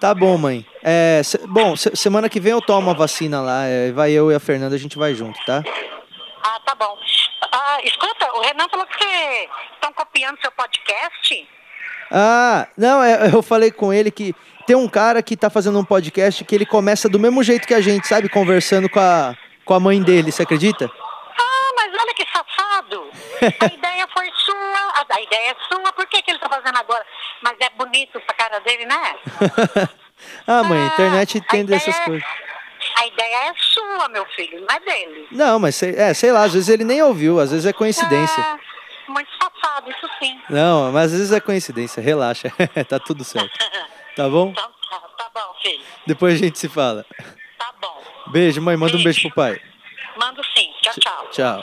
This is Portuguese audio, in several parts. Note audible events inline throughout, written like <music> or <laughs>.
Tá bom, mãe. É, se- bom, se- semana que vem eu tomo a vacina lá. é, vai eu e a Fernanda, a gente vai junto, tá? Ah, tá bom. Ah, escuta, o Renan falou que vocês estão copiando seu podcast. Ah, não, é, eu falei com ele que tem um cara que tá fazendo um podcast que ele começa do mesmo jeito que a gente, sabe? Conversando com a, com a mãe dele, você acredita? Ah, mas olha que safado. <laughs> A ideia foi ideia é sua. Por que, que ele tá fazendo agora? Mas é bonito essa cara dele, né? <laughs> ah, mãe, a internet Ah, tem dessas é- coisas. A ideia é sua, meu filho, não é dele. Não, mas sei, é, sei lá, às vezes ele nem ouviu, às vezes é coincidência. Ah, muito safado, isso sim. Não, mas às vezes é coincidência, relaxa, <laughs> tá tudo certo. <laughs> Tá bom? Então tá, tá bom, filho. Depois a gente se fala. Tá bom. Beijo, mãe, manda um beijo pro pai. Mando sim. Tchau, tchau. Tchau.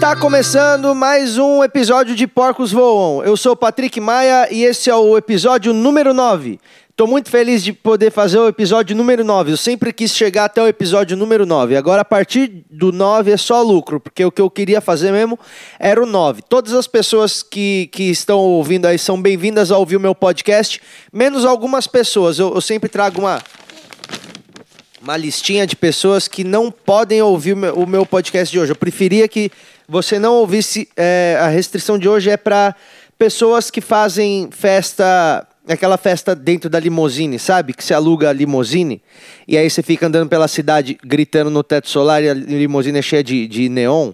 Está começando mais um episódio de Porcos Voam. Eu sou o Patrick Maia e esse é o episódio número 9. Tô muito feliz de poder fazer o episódio número 9. Eu sempre quis chegar até o episódio número 9. Agora, a partir do 9 é só lucro, porque o que eu queria fazer mesmo era o 9. Todas as pessoas que, que estão ouvindo aí são bem-vindas a ouvir o meu podcast, menos algumas pessoas. Eu, eu sempre trago uma, uma listinha de pessoas que não podem ouvir o meu podcast de hoje. Eu preferia que você não ouvisse. é, a restrição de hoje é para pessoas que fazem festa. Aquela festa dentro da limousine, sabe? Que você aluga a limousine e aí você fica andando pela cidade gritando no teto solar e a limousine é cheia de, de neon.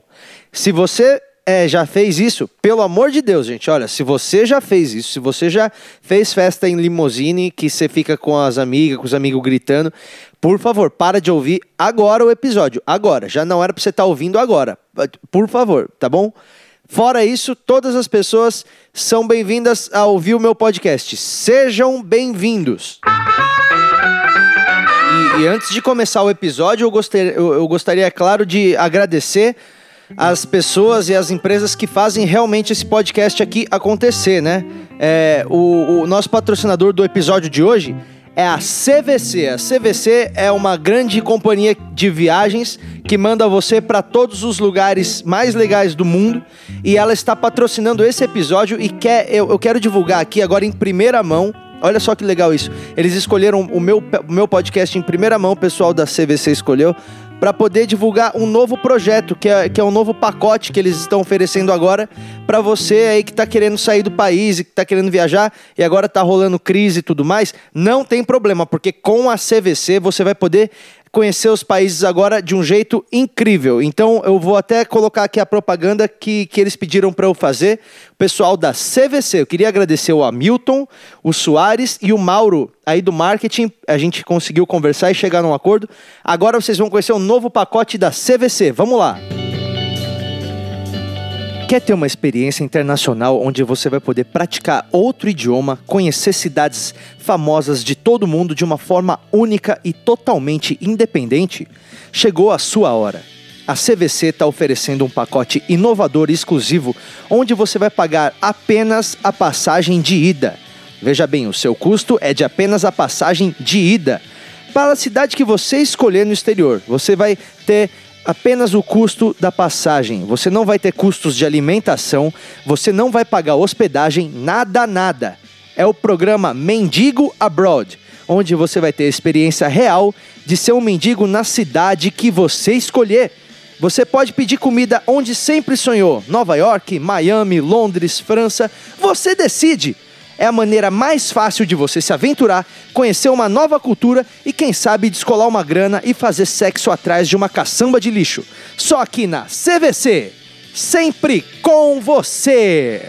Se você é, já fez isso, pelo amor de Deus, gente, olha, se você já fez isso, se você já fez festa em limousine, que você fica com as amigas, com os amigos gritando, por favor, para de ouvir agora o episódio. Agora, já não era pra você estar ouvindo agora. Por favor, tá bom? Fora isso, todas as pessoas são bem-vindas a ouvir o meu podcast. Sejam bem-vindos. E, e antes de começar o episódio, eu gostaria, eu, eu gostaria, é claro, de agradecer as pessoas e as empresas que fazem realmente esse podcast aqui acontecer, né? É, o, o nosso patrocinador do episódio de hoje é a CVC. A CVC é uma grande companhia de viagens que manda você para todos os lugares mais legais do mundo e ela está patrocinando esse episódio e quer, eu, eu quero divulgar aqui agora em primeira mão Olha só que legal isso. Eles escolheram o meu, o meu podcast em primeira mão, o pessoal da CVC escolheu, para poder divulgar um novo projeto, que é, que é um novo pacote que eles estão oferecendo agora para você aí que está querendo sair do país e que está querendo viajar e agora está rolando crise e tudo mais. Não tem problema, porque com a CVC você vai poder conhecer os países agora de um jeito incrível. Então eu vou até colocar aqui a propaganda que, que eles pediram para eu fazer. O pessoal da CVC, eu queria agradecer o Hamilton, o Soares e o Mauro aí do marketing. A gente conseguiu conversar e chegar num acordo. Agora vocês vão conhecer o novo pacote da CVC. Vamos lá. Quer ter uma experiência internacional onde você vai poder praticar outro idioma, conhecer cidades famosas de todo mundo de uma forma única e totalmente independente? Chegou a sua hora. A CVC está oferecendo um pacote inovador e exclusivo onde você vai pagar apenas a passagem de ida. Veja bem, o seu custo é de apenas a passagem de ida para a cidade que você escolher no exterior. Você vai ter apenas o custo da passagem. Você não vai ter custos de alimentação, você não vai pagar hospedagem, nada, nada. É o programa Mendigo Abroad, onde você vai ter a experiência real de ser um mendigo na cidade que você escolher. Você pode pedir comida onde sempre sonhou: Nova York, Miami, Londres, França. Você decide. É a maneira mais fácil de você se aventurar, conhecer uma nova cultura e, quem sabe, descolar uma grana e fazer sexo atrás de uma caçamba de lixo. Só aqui na CVC. Sempre com você.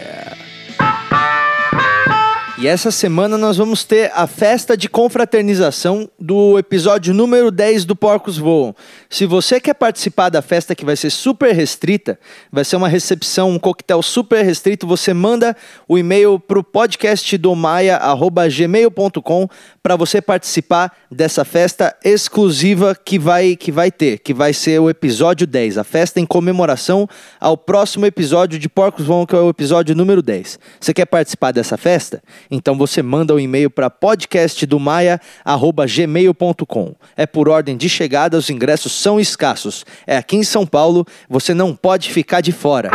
E essa semana nós vamos ter a festa de confraternização do episódio número 10 do Porcos Voam. Se você quer participar da festa que vai ser super restrita, vai ser uma recepção, um coquetel super restrito, você manda o e-mail para o podcastdomaia.gmail.com para você participar dessa festa exclusiva que vai, que vai ter, que vai ser o episódio 10, a festa em comemoração ao próximo episódio de Porcos Voam, que é o episódio número 10. Você quer participar dessa festa? Então você manda um e-mail para podcastdomaia@gmail.com. É por ordem de chegada, os ingressos são escassos. É aqui em São Paulo, você não pode ficar de fora.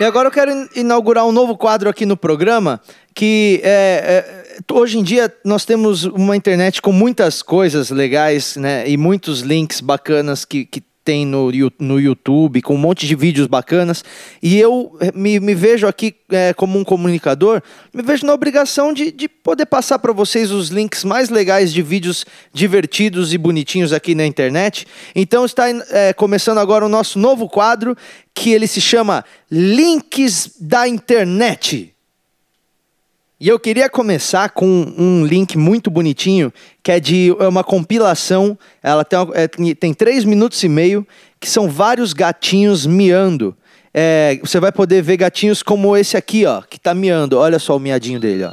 E agora eu quero in- inaugurar um novo quadro aqui no programa, que é, é, hoje em dia nós temos uma internet com muitas coisas legais, né? E muitos links bacanas que, que tem no, no YouTube, com um monte de vídeos bacanas. E eu eh, me, me vejo aqui eh, como um comunicador, me vejo na obrigação de, de poder passar para vocês os links mais legais de vídeos divertidos e bonitinhos aqui na internet. Então está eh, começando agora o nosso novo quadro, que ele se chama Links da Internet. E eu queria começar com um link muito bonitinho, que é de uma compilação. Ela tem, é, tem- três minutos e meio, que são vários gatinhos miando. É, você vai poder ver gatinhos como esse aqui, ó, que tá miando. Olha só o miadinho dele. Ó.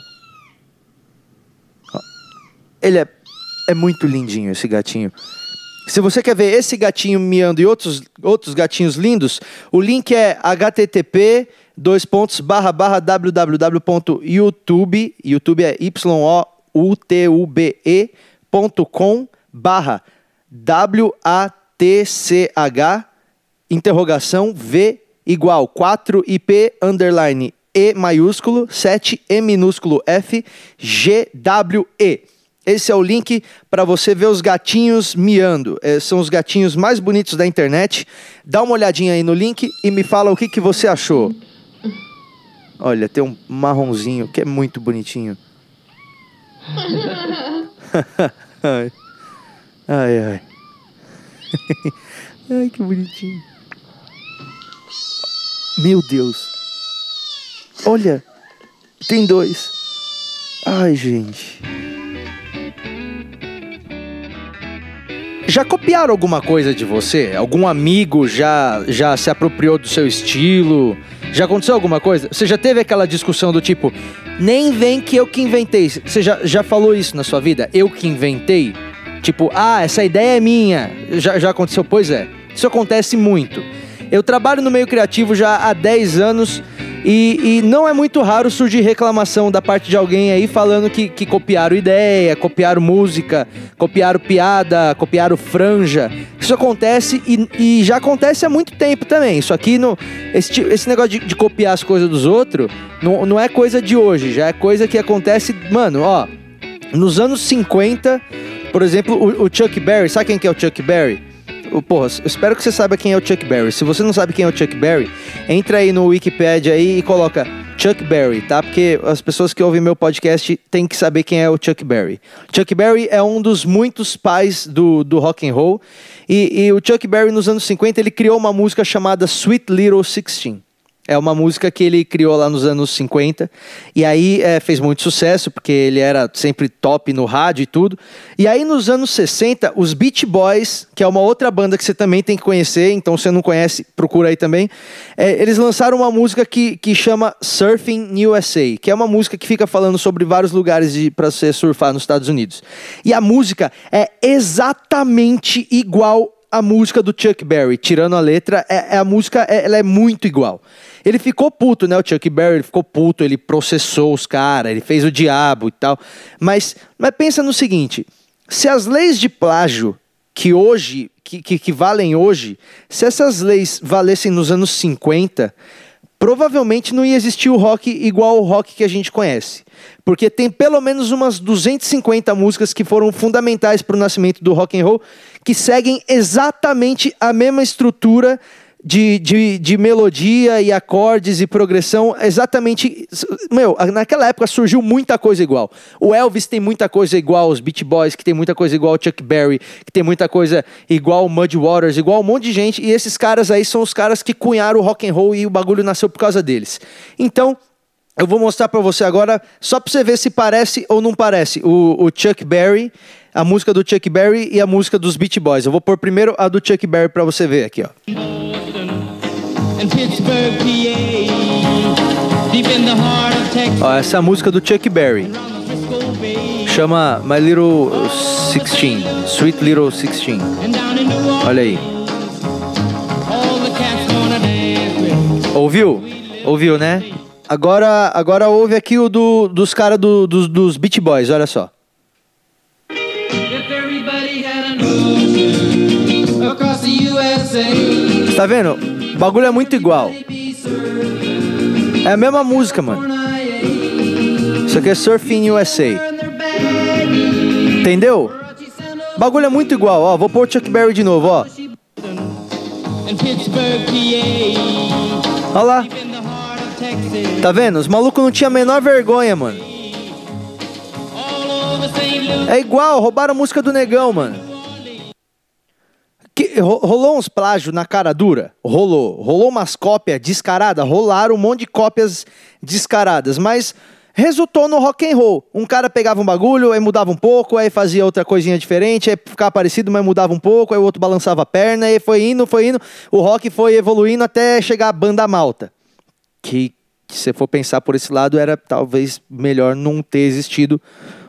Ele é, é muito lindinho, esse gatinho. Se você quer ver esse gatinho miando e outros, outros gatinhos lindos, o link é http dois pontos barra barra www.youtube YouTube é y o u t u b e ponto com barra w a t c h interrogação v igual 4 ip underline e maiúsculo 7 e minúsculo f g w e esse é o link para você ver os gatinhos miando. É, são os gatinhos mais bonitos da internet. Dá uma olhadinha aí no link e me fala o que, que você achou. Olha, tem um marronzinho que é muito bonitinho. <laughs> ai, ai. <laughs> Ai, que bonitinho. Meu Deus. Olha, tem dois. Ai, gente. Já copiaram alguma coisa de você? Algum amigo já, já se apropriou do seu estilo? Já aconteceu alguma coisa? Você já teve aquela discussão do tipo, nem vem que eu que inventei. Você já, já falou isso na sua vida? Eu que inventei? Tipo, ah, essa ideia é minha. Já, já aconteceu? Pois é. Isso acontece muito. Eu trabalho no meio criativo já há 10 anos e, e não é muito raro surgir reclamação da parte de alguém aí falando que, que copiaram ideia, copiaram música, copiaram piada, copiaram franja. Isso acontece e, e já acontece há muito tempo também. Isso aqui, no, esse, esse negócio de, de copiar as coisas dos outros, não, não é coisa de hoje, já é coisa que acontece, mano, ó. Nos anos 50, por exemplo, o, o Chuck Berry, sabe quem que é o Chuck Berry? Porra, espero que você saiba quem é o Chuck Berry. Se você não sabe quem é o Chuck Berry, entra aí no Wikipedia aí e coloca Chuck Berry, tá? Porque as pessoas que ouvem meu podcast têm que saber quem é o Chuck Berry. Chuck Berry é um dos muitos pais do, do rock and roll. E, e o Chuck Berry, nos anos 50, ele criou uma música chamada Sweet Little Sixteen. É uma música que ele criou lá nos anos 50. E aí é, fez muito sucesso, porque ele era sempre top no rádio e tudo. E aí nos anos 60, os Beach Boys, que é uma outra banda que você também tem que conhecer, então se você não conhece, procura aí também. é, eles lançaram uma música que, que chama Surfing USA, que é uma música que fica falando sobre vários lugares para você surfar nos Estados Unidos. E a música é exatamente igual a música do Chuck Berry, tirando a letra, é, é a música é- ela é muito igual. Ele ficou puto, né? O Chuck Berry ficou puto, ele processou os caras, ele fez o diabo e tal. Mas, mas pensa no seguinte: se as leis de plágio que hoje, que, que, que valem hoje, se essas leis valessem nos anos 50, provavelmente não ia existir o rock igual o rock que a gente conhece. Porque tem pelo menos umas 250 músicas que foram fundamentais para o nascimento do rock and roll, que seguem exatamente a mesma estrutura de, de, de melodia e acordes e progressão. Exatamente. Meu, naquela época surgiu muita coisa igual. O Elvis tem muita coisa igual, os Beach Boys, que tem muita coisa igual o Chuck Berry, que tem muita coisa igual o Muddy Waters, igual um monte de gente. E esses caras aí são os caras que cunharam o rock and roll e o bagulho nasceu por causa deles. Então. Eu vou mostrar pra você agora, só pra você ver se parece ou não parece, o, o Chuck Berry, a música do Chuck Berry e a música dos Beach Boys. Eu vou pôr primeiro a do Chuck Berry pra você ver aqui, ó. In Pittsburgh, PA, deep in the heart of Texas, Ó, essa é a música do Chuck Berry. Chama My Little Sixteen, Sweet Little Sixteen. and down in New Orleans, Olha aí. Ouviu? Ouviu, né? Agora, agora ouve aqui o do, dos caras do, dos, dos Beach Boys, olha só. Tá vendo? O bagulho é muito igual. É a mesma música, mano. Isso aqui é Surfing USA. Entendeu? O bagulho é muito igual, ó. Vou pôr Chuck Berry de novo, ó. Olha lá. Tá vendo? Os malucos não tinham a menor vergonha, mano. É igual, roubaram a música do negão, mano. Que- ro- rolou uns plágios na cara dura? Rolou. Rolou umas cópias descaradas? Rolaram um monte de cópias descaradas, mas resultou no rock and roll. Um cara pegava um bagulho, aí mudava um pouco, aí fazia outra coisinha diferente, aí ficava parecido, mas mudava um pouco, aí o outro balançava a perna, aí foi indo, foi indo. O rock foi evoluindo até chegar a banda malta. Que, se for pensar por esse lado, era talvez melhor não ter existido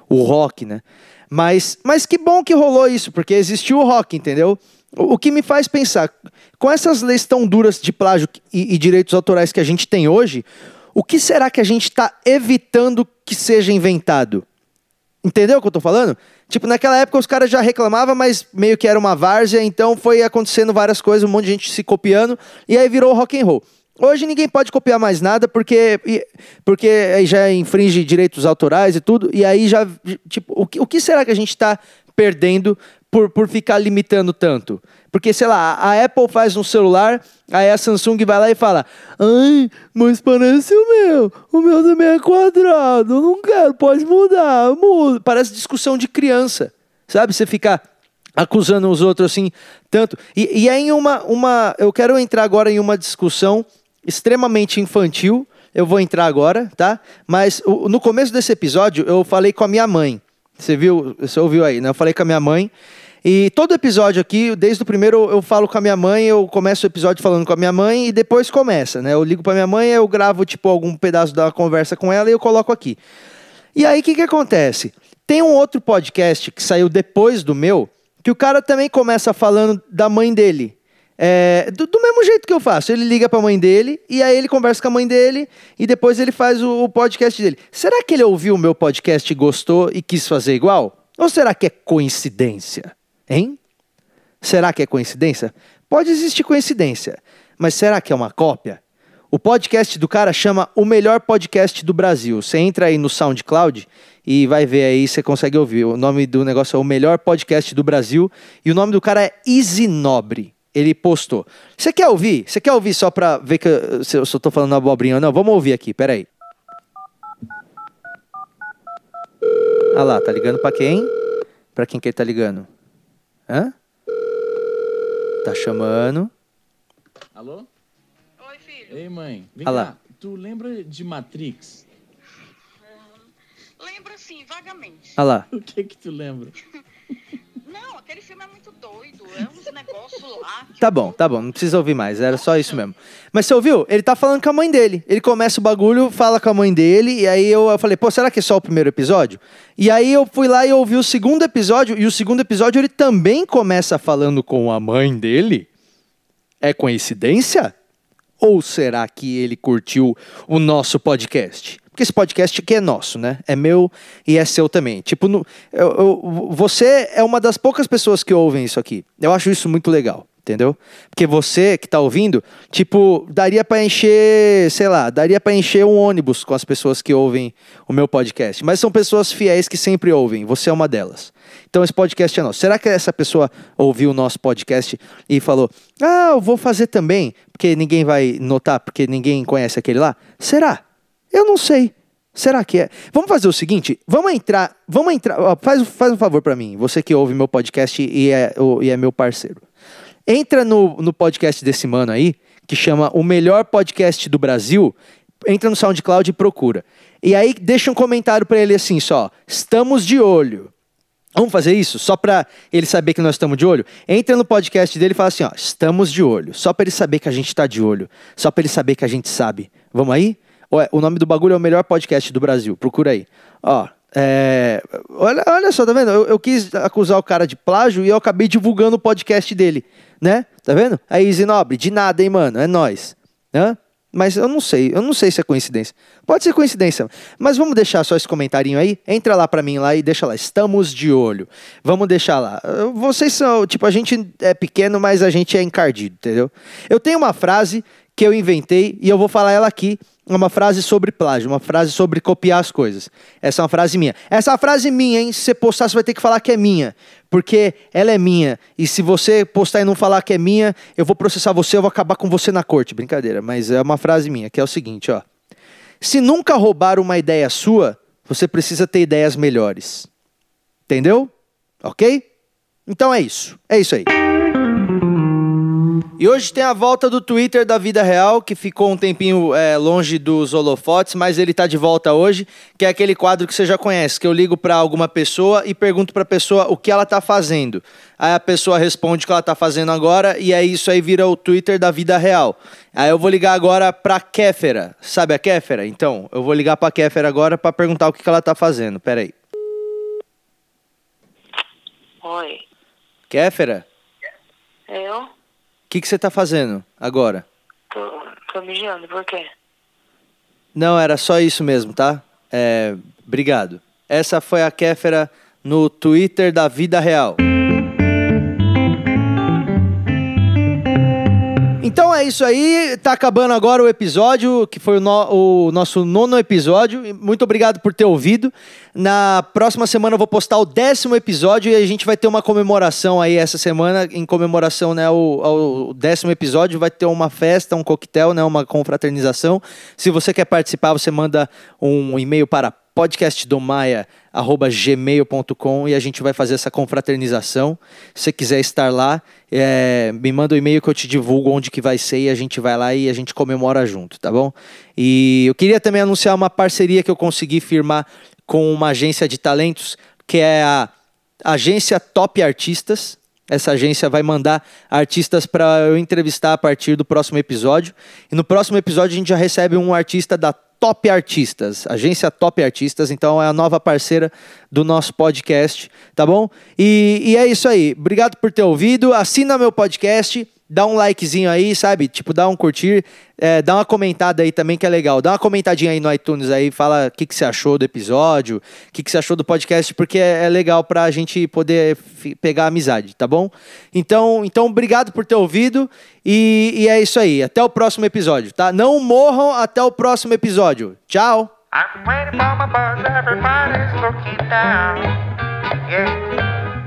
o rock, né? Mas, mas que bom que rolou isso, porque existiu o rock, entendeu? O, que me faz pensar, com essas leis tão duras de plágio e, e direitos autorais que a gente tem hoje, o que será que a gente está evitando que seja inventado? Entendeu o que eu tô falando? Tipo, naquela época os caras já reclamavam, mas meio que era uma várzea, então foi acontecendo várias coisas, um monte de gente se copiando, e aí virou rock and roll. Hoje ninguém pode copiar mais nada porque, porque aí já infringe direitos autorais e tudo, e aí já, tipo, o que, o que será que a gente está perdendo por, por ficar limitando tanto? Porque, sei lá, a Apple faz um celular, aí a Samsung vai lá e fala: Ai, mas parece o meu, o meu também é quadrado, não quero, pode mudar, muda. Parece discussão de criança, sabe? Você ficar acusando os outros assim, tanto. E, e é em uma, uma. Eu quero entrar agora em uma discussão extremamente infantil. Eu vou entrar agora, tá? Mas o- no começo desse episódio eu falei com a minha mãe. Você viu? Você ouviu aí, né? Eu falei com a minha mãe. E todo episódio aqui, desde o primeiro eu falo com a minha mãe, eu começo o episódio falando com a minha mãe e depois começa, né? Eu ligo pra minha mãe, eu gravo tipo algum pedaço da conversa com ela e eu coloco aqui. E aí, o que, que acontece? Tem um outro podcast que saiu depois do meu, que o cara também começa falando da mãe dele. É, do, do mesmo jeito que eu faço. Ele liga pra mãe dele, e aí ele conversa com a mãe dele, e depois ele faz o, o podcast dele. Será que ele ouviu o meu podcast e gostou e quis fazer igual? Ou será que é coincidência? Hein? Será que é coincidência? Pode existir coincidência, mas será que é uma cópia? O podcast do cara chama O Melhor Podcast do Brasil. Você entra aí no SoundCloud e vai ver aí, você consegue ouvir. O nome do negócio é O Melhor Podcast do Brasil e o nome do cara é Easy Nobre. Ele postou. Você quer ouvir? Você quer ouvir só pra ver que eu, se eu tô falando abobrinha ou não? Vamos ouvir aqui, peraí. Ah lá, tá ligando pra quem? Pra quem que ele tá ligando? Hã? Tá chamando. Alô? Oi, filho. Ei, mãe. Vem Ah lá. cá. Tu lembra de Matrix? Lembro assim, vagamente. Ah lá. <laughs> O que que tu lembra? <laughs> Aquele filme é muito doido. É uns <laughs> negócios lá. Tá bom, tá bom, não precisa ouvir mais, era só isso mesmo. Mas você ouviu? Ele tá falando com a mãe dele. Ele começa o bagulho, fala com a mãe dele, e aí eu, eu falei, pô, será que é só o primeiro episódio? E aí eu fui lá e ouvi o segundo episódio, e o segundo episódio ele também começa falando com a mãe dele. É coincidência? Ou será que ele curtiu o nosso podcast? Porque esse podcast aqui é nosso, né? É meu e é seu também. Tipo, no- eu- eu- você é uma das poucas pessoas que ouvem isso aqui. Eu acho isso muito legal, entendeu? Porque você que tá ouvindo, tipo, daria pra encher, sei lá, daria pra encher um ônibus com as pessoas que ouvem o meu podcast. Mas são pessoas fiéis que sempre ouvem. Você é uma delas. Então esse podcast é nosso. Será que essa pessoa ouviu o nosso podcast e falou: Ah, eu vou fazer também, porque ninguém vai notar, porque ninguém conhece aquele lá? Será? Eu não sei. Será que é? Vamos fazer o seguinte, vamos entrar, vamos entrar, ó, faz, faz um favor pra mim, você que ouve meu podcast e é, o- e é meu parceiro. Entra no, no podcast desse mano aí, que chama O Melhor Podcast do Brasil. Entra no SoundCloud e procura. E aí deixa um comentário pra ele assim só. Estamos de olho. Vamos fazer isso? Só pra ele saber que nós estamos de olho? Entra no podcast dele e fala assim, ó, estamos de olho. Só pra ele saber que a gente tá de olho. Só pra ele saber que a gente sabe. Vamos aí? Ué, O nome do bagulho é o melhor podcast do Brasil. Procura aí. Ó, é, olha, olha só, tá vendo? Eu, eu quis acusar o cara de plágio e eu acabei divulgando o podcast dele, né? Tá vendo? Aí, Easy Nobre, de nada, hein, mano? É nóis. Hã? Mas eu não sei, eu não sei se é coincidência. Pode ser coincidência, mas vamos deixar só esse comentarinho aí. Entra lá pra mim lá e deixa lá. Estamos de olho. Vamos deixar lá. Vocês são, tipo, a gente é pequeno, mas a gente é encardido, entendeu? Eu tenho uma frase que eu inventei e eu vou falar ela aqui. Uma frase sobre plágio, uma frase sobre copiar as coisas. Essa é uma frase minha. Essa é uma frase minha, hein? Se você postar, você vai ter que falar que é minha. Porque ela é minha. E se você postar e não falar que é minha, eu vou processar você, eu vou acabar com você na corte. Brincadeira, mas é uma frase minha, que é o seguinte, ó. Se nunca roubar uma ideia sua, você precisa ter ideias melhores. Entendeu? Ok? Então é isso. É isso aí. E hoje tem a volta do Twitter da vida real, que ficou um tempinho é, longe dos holofotes, mas ele tá de volta hoje, que é aquele quadro que você já conhece, que eu ligo para alguma pessoa e pergunto para a pessoa o que ela tá fazendo. Aí a pessoa responde o que ela tá fazendo agora e aí isso aí vira o Twitter da vida real. Aí eu vou ligar agora pra Kéfera. Sabe a Kéfera? Então, eu vou ligar pra Kéfera agora para perguntar o que, que ela tá fazendo. Pera aí. Oi. Kéfera, Eu? O que, que você tá fazendo agora? Tô, tô mijando, por quê? Não, era só isso mesmo, tá? É, obrigado. Essa foi a Kéfera no Twitter da vida real. Então é isso aí, tá acabando agora o episódio, que foi o, no- o nosso nono episódio. Muito obrigado por ter ouvido. Na próxima semana eu vou postar o décimo episódio e a gente vai ter uma comemoração aí essa semana, em comemoração né, ao, ao décimo episódio. Vai ter uma festa, um coquetel, né, uma confraternização. Se você quer participar, você manda um e-mail para podcastdomaia.gmail.com e a gente vai fazer essa confraternização. Se você quiser estar lá, é, me manda um e-mail que eu te divulgo onde que vai ser e a gente vai lá e a gente comemora junto, tá bom? E eu queria também anunciar uma parceria que eu consegui firmar com uma agência de talentos, que é a Agência Top Artistas. Essa agência vai mandar artistas para eu entrevistar a partir do próximo episódio. E no próximo episódio a gente já recebe um artista da Top Artistas, agência Top Artistas, então é a nova parceira do nosso podcast, tá bom? E, e é isso aí. Obrigado por ter ouvido. Assina meu podcast, dá um likezinho aí, sabe? Tipo, dá um curtir, é, dá uma comentada aí também que é legal. Dá uma comentadinha aí no iTunes aí, fala o que, que você achou do episódio, o que, que você achou do podcast, porque é, é legal pra gente poder pegar amizade, tá bom? Então, então obrigado por ter ouvido e, e é isso aí. Até o próximo episódio, tá? Não morram até o próximo episódio. Tchau!